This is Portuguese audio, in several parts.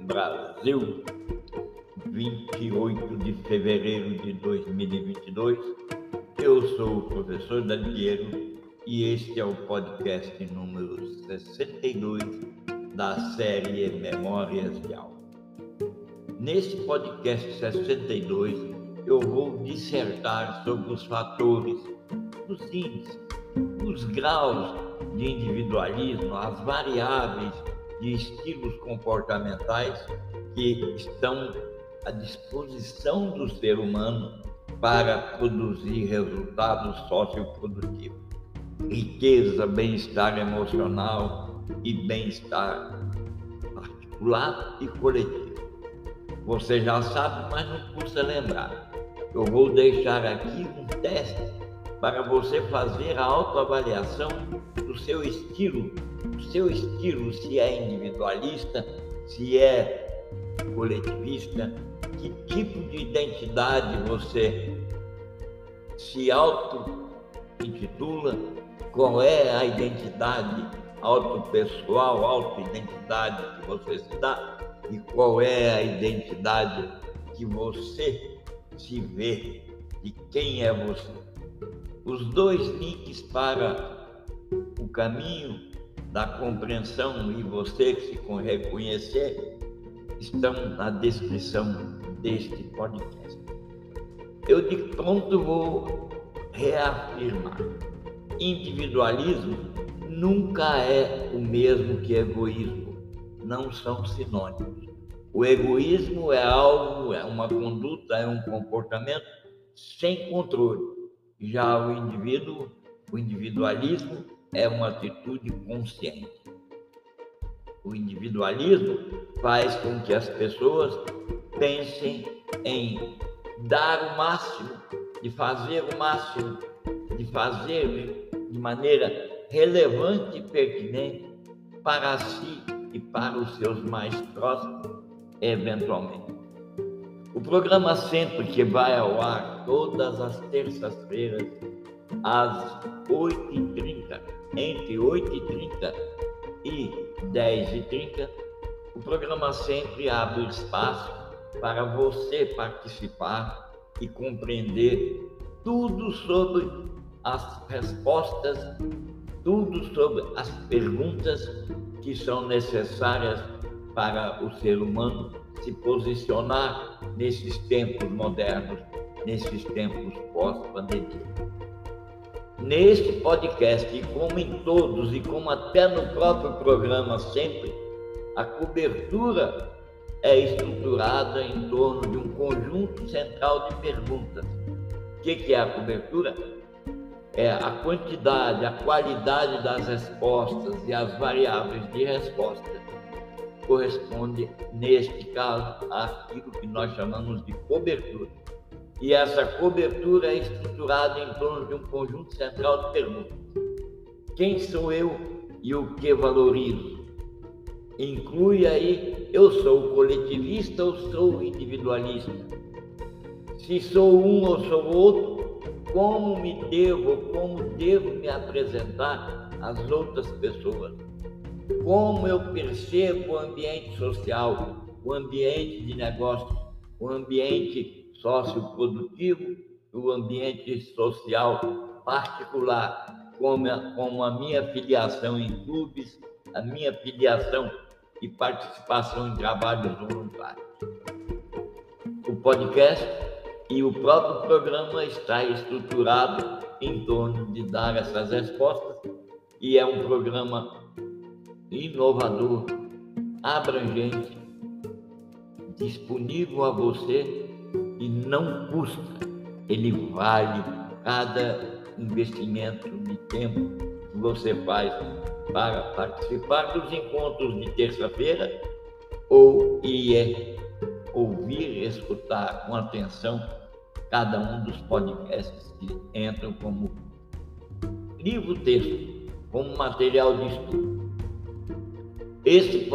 Brasil, 28 de fevereiro de 2022. Eu sou o professor Daniel e este é o podcast número 62 da série Memórias de Aula. Nesse podcast 62, eu vou dissertar sobre os fatores, os índices, os graus de individualismo, as variáveis de estilos comportamentais que estão à disposição do ser humano para produzir resultados socioprodutivos. Riqueza, bem-estar emocional e bem-estar particular e coletivo. Você já sabe, mas não custa lembrar. Eu vou deixar aqui um teste para você fazer a autoavaliação do seu estilo, o seu estilo se é individualista, se é coletivista, que tipo de identidade você se auto-intitula, qual é a identidade autopessoal, auto-identidade que você se dá? E qual é a identidade que você se vê, de quem é você. Os dois links para o caminho da compreensão e você que se reconhecer estão na descrição deste podcast. Eu de pronto vou reafirmar: individualismo nunca é o mesmo que egoísmo, não são sinônimos. O egoísmo é algo, é uma conduta, é um comportamento sem controle. Já o indivíduo, o individualismo é uma atitude consciente. O individualismo faz com que as pessoas pensem em dar o máximo, de fazer o máximo, de fazer de maneira relevante e pertinente para si e para os seus mais próximos, eventualmente. O programa Sempre, que vai ao ar todas as terças-feiras, às 8h30, entre 8h30 e 10h30, o programa sempre abre espaço para você participar e compreender tudo sobre as respostas, tudo sobre as perguntas que são necessárias para o ser humano se posicionar nesses tempos modernos, nesses tempos pós-pandemia. Neste podcast, e como em todos, e como até no próprio programa sempre, a cobertura é estruturada em torno de um conjunto central de perguntas. O que é a cobertura? É a quantidade, a qualidade das respostas e as variáveis de resposta corresponde, neste caso, àquilo que nós chamamos de cobertura. E essa cobertura é estruturada em torno de um conjunto central de perguntas. Quem sou eu e o que valorizo? Inclui aí, eu sou coletivista ou sou individualista? Se sou um ou sou outro, como me devo, como devo me apresentar às outras pessoas? Como eu percebo o ambiente social, o ambiente de negócios, o ambiente socioprodutivo, o ambiente social particular, como a, como a minha filiação em clubes, a minha filiação e participação em trabalhos voluntários. O podcast e o próprio programa está estruturado em torno de dar essas respostas e é um programa inovador, abrangente, disponível a você e não custa. Ele vale cada investimento de tempo que você faz para participar dos encontros de terça-feira ou ir ouvir, escutar com atenção cada um dos podcasts que entram como livro-texto, como material de estudo. Esse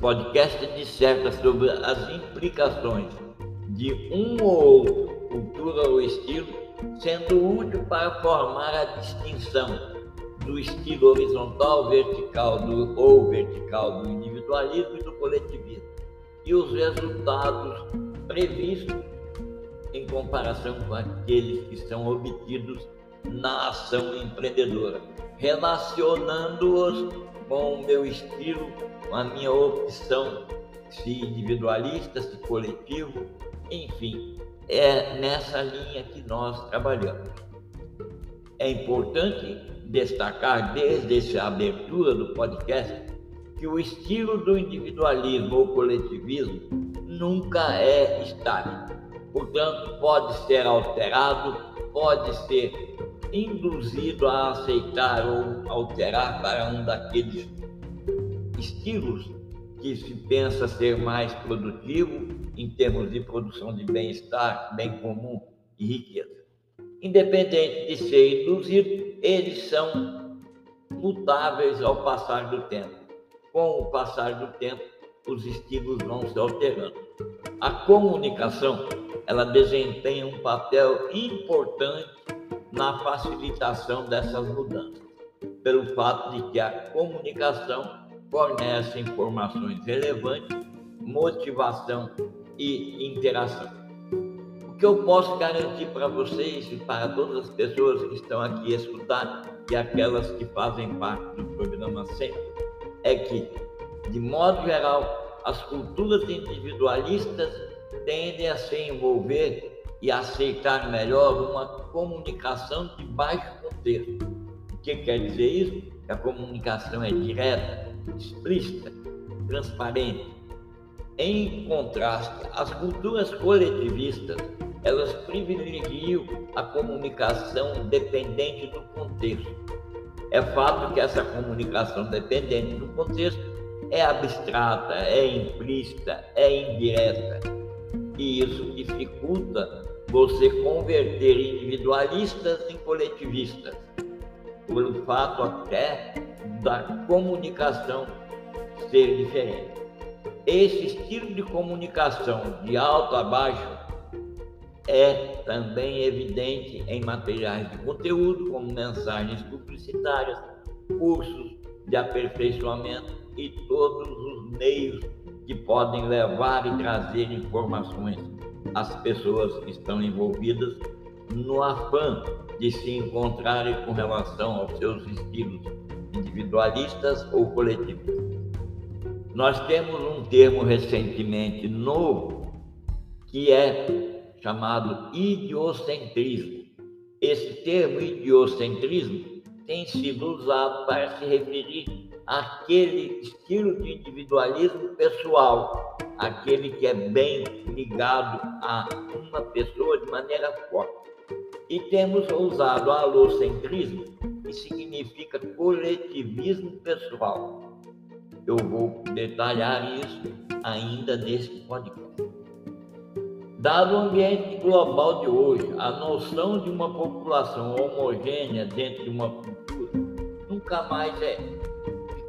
podcast disserta sobre as implicações de um ou outro, cultura ou estilo, sendo útil para formar a distinção do estilo horizontal, vertical do, ou vertical do individualismo e do coletivismo e os resultados previstos em comparação com aqueles que são obtidos na ação empreendedora, relacionando-os com o meu estilo, com a minha opção, se individualista, se coletivo, enfim, é nessa linha que nós trabalhamos. É importante destacar desde essa abertura do podcast que o estilo do individualismo ou coletivismo nunca é estático. Portanto, pode ser alterado, pode ser induzido a aceitar ou alterar para um daqueles estilos que se pensa ser mais produtivo em termos de produção de bem-estar, bem comum e riqueza. Independente de ser induzido, eles são mutáveis ao passar do tempo. Com o passar do tempo, os estilos vão se alterando. A comunicação, ela desempenha um papel importante na facilitação dessas mudanças, pelo fato de que a comunicação fornece informações relevantes, motivação e interação. O que eu posso garantir para vocês e para todas as pessoas que estão aqui escutando e aquelas que fazem parte do programa sempre é que, de modo geral, as culturas individualistas tendem a se envolver e aceitar melhor uma comunicação de baixo contexto. O que quer dizer isso? Que a comunicação é direta, explícita, transparente. Em contraste, as culturas coletivistas, elas privilegiam a comunicação dependente do contexto. É fato que essa comunicação dependente do contexto é abstrata, é implícita, é indireta. E isso dificulta você converter individualistas em coletivistas, pelo fato até da comunicação ser diferente. Esse estilo de comunicação de alto a baixo é também evidente em materiais de conteúdo, como mensagens publicitárias, cursos de aperfeiçoamento e todos os meios que podem levar e trazer informações as pessoas estão envolvidas no afã de se encontrarem com relação aos seus estilos individualistas ou coletivistas. Nós temos um termo recentemente novo que é chamado idiocentrismo. Esse termo idiocentrismo tem sido usado para se referir àquele estilo de individualismo pessoal, aquele que é bem ligado a uma pessoa de maneira forte. E temos usado alocentrismo, que significa coletivismo pessoal. Eu vou detalhar isso ainda nesse podcast. Dado o ambiente global de hoje, a noção de uma população homogênea dentro de uma cultura nunca mais é,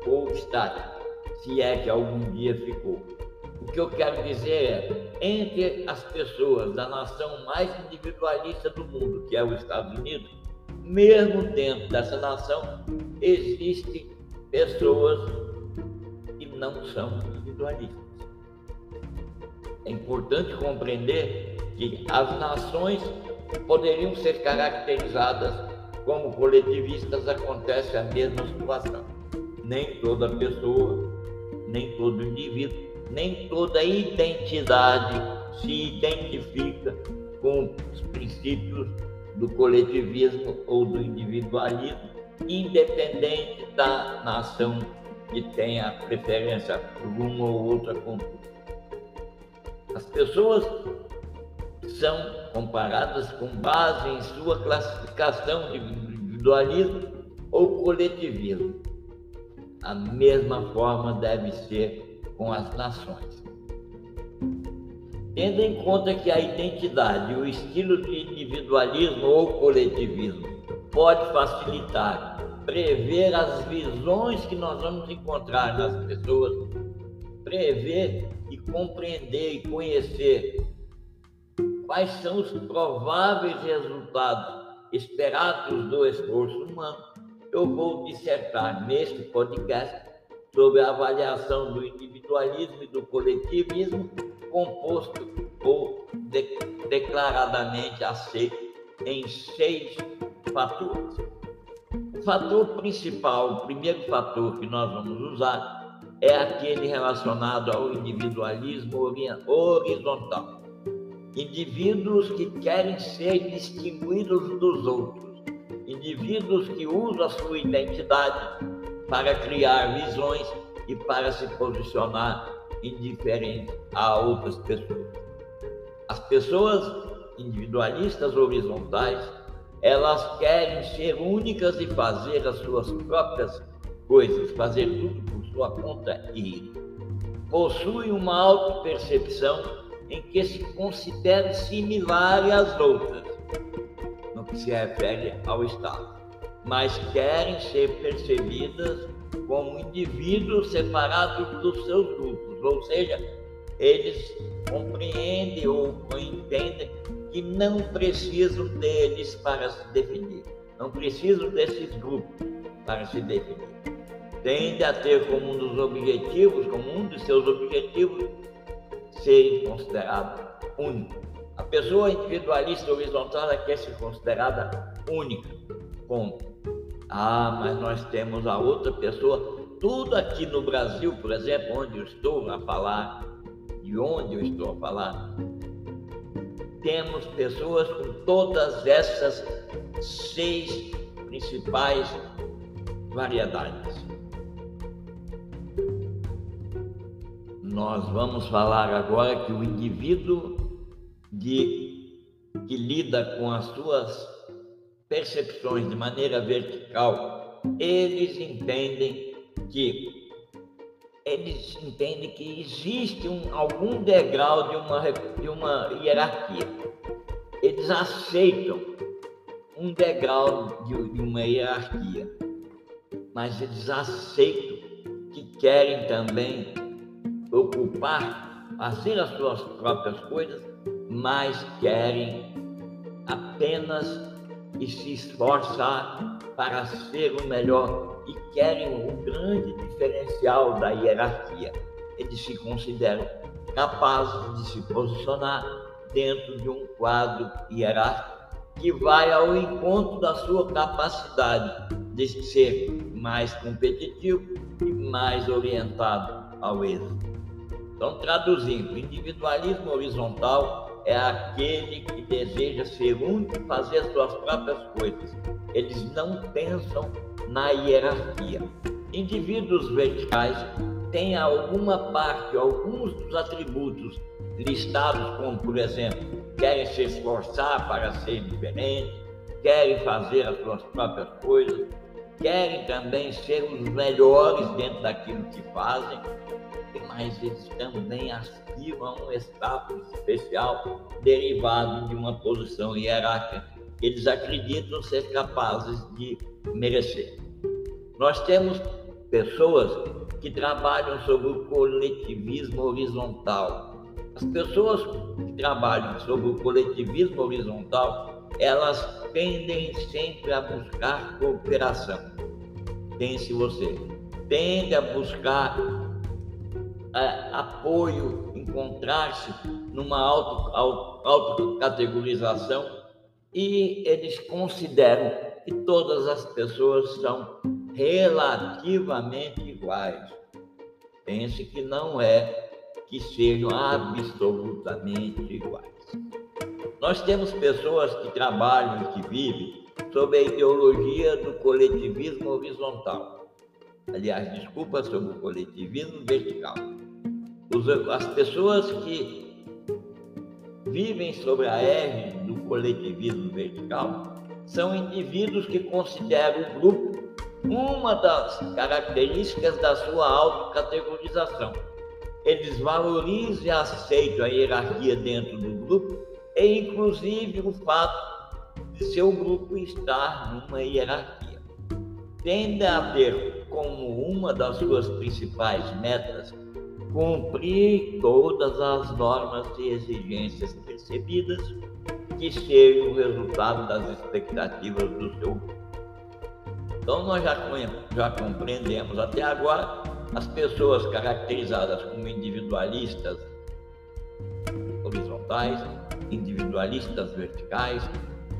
ficou estática, se é que algum dia ficou. O que eu quero dizer é, entre as pessoas da nação mais individualista do mundo, que é os Estados Unidos, mesmo dentro dessa nação, existem pessoas que não são individualistas. É importante compreender que as nações poderiam ser caracterizadas como coletivistas, acontece a mesma situação. Nem toda pessoa, nem todo indivíduo nem toda identidade se identifica com os princípios do coletivismo ou do individualismo, independente da nação que tenha preferência por uma ou outra cultura. As pessoas são comparadas com base em sua classificação de individualismo ou coletivismo. A mesma forma deve ser com as nações. Tendo em conta que a identidade, o estilo de individualismo ou coletivismo pode facilitar, prever as visões que nós vamos encontrar nas pessoas, prever e compreender e conhecer quais são os prováveis resultados esperados do esforço humano, eu vou dissertar neste podcast sobre a avaliação do individualismo e do coletivismo, composto ou de, declaradamente aceito em seis fatores. O fator principal, o primeiro fator que nós vamos usar, é aquele relacionado ao individualismo horizontal. Indivíduos que querem ser distinguidos dos outros, indivíduos que usam a sua identidade para criar visões e para se posicionar indiferente a outras pessoas. As pessoas individualistas horizontais, elas querem ser únicas e fazer as suas próprias coisas, fazer tudo por sua conta e possuem uma auto-percepção em que se consideram similares às outras, se refere ao Estado, mas querem ser percebidas como indivíduos separados dos seus grupos, ou seja, eles compreendem ou entendem que não precisam deles para se definir, não precisam desses grupos para se definir. Tende a ter como um dos objetivos, como um dos seus objetivos, ser considerado único. A pessoa individualista horizontal quer ser considerada única. Ponto. Ah, mas nós temos a outra pessoa. Tudo aqui no Brasil, por exemplo, onde eu estou a falar, de onde eu estou a falar, temos pessoas com todas essas seis principais variedades. Nós vamos falar agora que o indivíduo de, que lida com as suas percepções de maneira vertical, eles entendem que eles entendem que existe um, algum degrau de uma, de uma hierarquia. Eles aceitam um degrau de, de uma hierarquia, mas eles aceitam que querem também ocupar, fazer as suas próprias coisas, mas querem apenas e se esforçar para ser o melhor e querem o grande diferencial da hierarquia. Eles se consideram capazes de se posicionar dentro de um quadro hierárquico que vai ao encontro da sua capacidade de ser mais competitivo e mais orientado ao êxito. Então, traduzindo, individualismo horizontal é aquele que deseja ser único e fazer as suas próprias coisas. Eles não pensam na hierarquia. Indivíduos verticais têm alguma parte, alguns dos atributos listados, como por exemplo, querem se esforçar para ser diferente, querem fazer as suas próprias coisas, querem também ser os melhores dentro daquilo que fazem, mas eles também aspiram a um status especial derivado de uma posição hierárquica. Eles acreditam ser capazes de merecer. Nós temos pessoas que trabalham sobre o coletivismo horizontal. As pessoas que trabalham sobre o coletivismo horizontal, elas tendem sempre a buscar cooperação. Pense você, tende a buscar é, apoio, encontrar-se numa auto, auto, autocategorização e eles consideram que todas as pessoas são relativamente iguais. Pense que não é que sejam absolutamente iguais. Nós temos pessoas que trabalham e que vivem sob a ideologia do coletivismo horizontal. Aliás, desculpa, sobre o coletivismo vertical. As pessoas que vivem sobre a égide do coletivismo vertical são indivíduos que consideram o grupo uma das características da sua autocategorização. Eles valorizam e aceitam a hierarquia dentro do grupo e, inclusive, o fato de seu grupo estar numa hierarquia. Tende a ter como uma das suas principais metas cumprir todas as normas e exigências percebidas que sejam o resultado das expectativas do seu. Então nós já, já compreendemos até agora as pessoas caracterizadas como individualistas horizontais, individualistas verticais,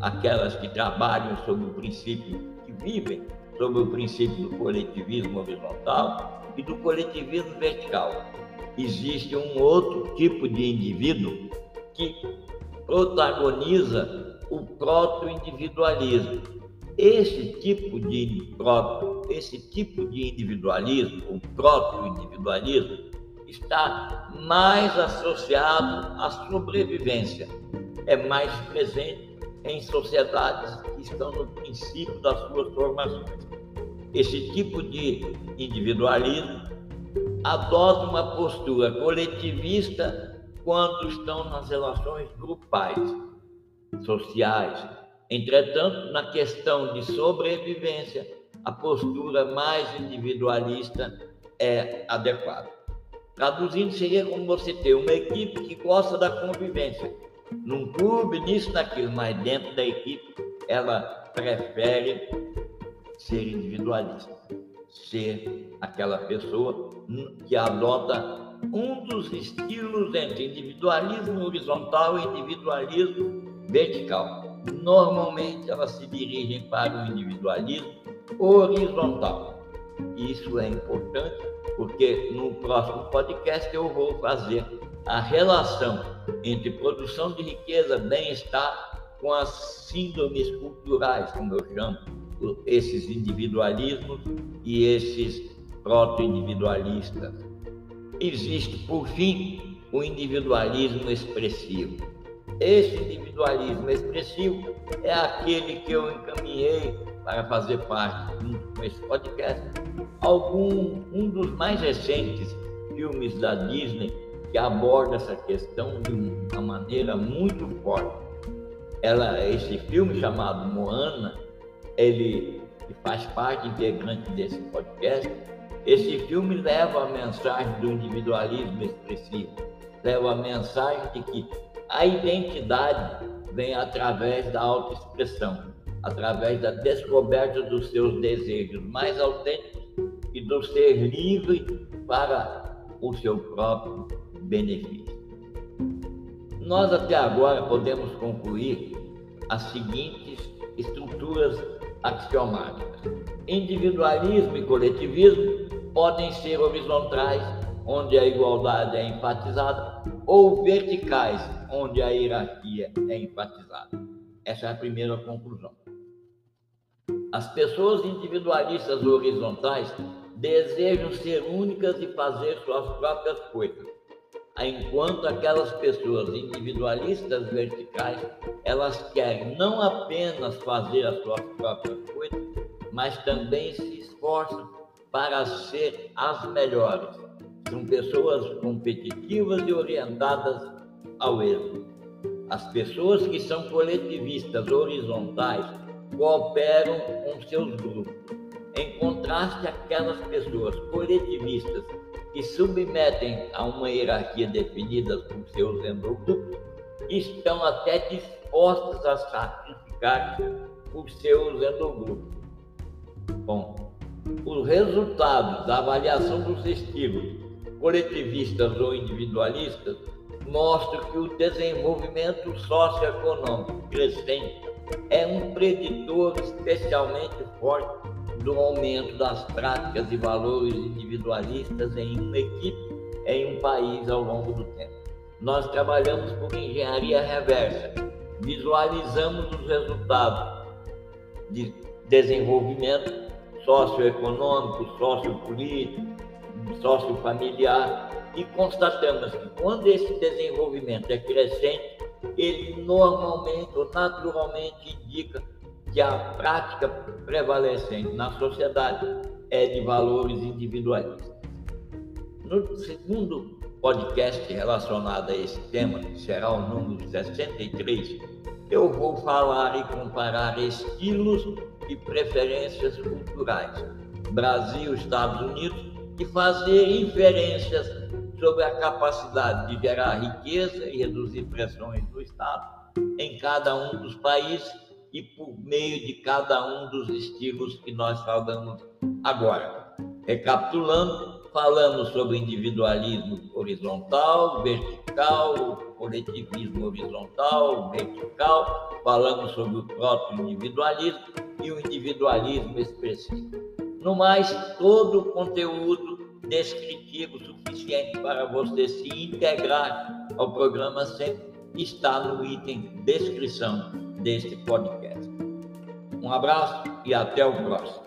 aquelas que trabalham sob o princípio, que vivem sob o princípio do coletivismo horizontal e do coletivismo vertical. Existe um outro tipo de indivíduo que protagoniza o proto-individualismo. Esse tipo de proto, esse tipo de individualismo, o proto-individualismo, está mais associado à sobrevivência, é mais presente em sociedades que estão no princípio das suas formações. Esse tipo de individualismo adota uma postura coletivista quando estão nas relações grupais, sociais. Entretanto, na questão de sobrevivência, a postura mais individualista é adequada. Traduzindo, seria como você ter uma equipe que gosta da convivência. Num clube, nisso, naquilo, mas dentro da equipe, ela prefere ser individualista, ser aquela pessoa que adota um dos estilos entre individualismo horizontal e individualismo vertical. Normalmente elas se dirigem para o individualismo horizontal. Isso é importante porque no próximo podcast eu vou fazer a relação entre produção de riqueza, bem-estar com as síndromes culturais, como eu chamo, esses individualismos e esses proto-individualistas. Existe, por fim, o individualismo expressivo. Esse individualismo expressivo é aquele que eu encaminhei para fazer parte com esse podcast algum um dos mais recentes filmes da Disney que aborda essa questão de uma maneira muito forte. Ela, esse filme chamado Moana, ele faz parte integrante desse podcast. Esse filme leva a mensagem do individualismo expressivo, leva a mensagem de que a identidade vem através da autoexpressão, através da descoberta dos seus desejos mais autênticos e do ser livre para o seu próprio benefício. Nós até agora podemos concluir as seguintes estruturas axiomáticas. Individualismo e coletivismo podem ser horizontais, onde a igualdade é enfatizada, ou verticais, onde a hierarquia é enfatizada. Essa é a primeira conclusão. As pessoas individualistas horizontais desejam ser únicas e fazer suas próprias coisas, enquanto aquelas pessoas individualistas verticais, elas querem não apenas fazer as suas próprias coisas, mas também se esforçam para ser as melhores. São pessoas competitivas e orientadas ao êxito. As pessoas que são coletivistas horizontais cooperam com seus grupos em contraste àquelas pessoas coletivistas que submetem a uma hierarquia definida por seus endogrupos, estão até dispostas a sacrificar por seus endogrupos. Bom, os resultados da avaliação dos estilos coletivistas ou individualistas mostram que o desenvolvimento socioeconômico crescente é um preditor especialmente forte do aumento das práticas e valores individualistas em uma equipe, em um país ao longo do tempo. Nós trabalhamos por engenharia reversa, visualizamos os resultados de desenvolvimento socioeconômico, sociopolítico, sociofamiliar e constatamos que quando esse desenvolvimento é crescente, ele normalmente ou naturalmente indica que a prática prevalecente na sociedade é de valores individualistas. No segundo podcast relacionado a esse tema, que será o número 63, eu vou falar e comparar estilos e preferências culturais, Brasil, Estados Unidos, e fazer inferências sobre a capacidade de gerar riqueza e reduzir pressões do Estado em cada um dos países e por meio de cada um dos estilos que nós falamos agora. Recapitulando, falamos sobre individualismo horizontal, vertical, coletivismo horizontal, vertical, falamos sobre o proto-individualismo e o individualismo expressivo. No mais, todo o conteúdo descritivo suficiente para você se integrar ao programa sempre está no item descrição deste podcast. Um abraço e até o próximo.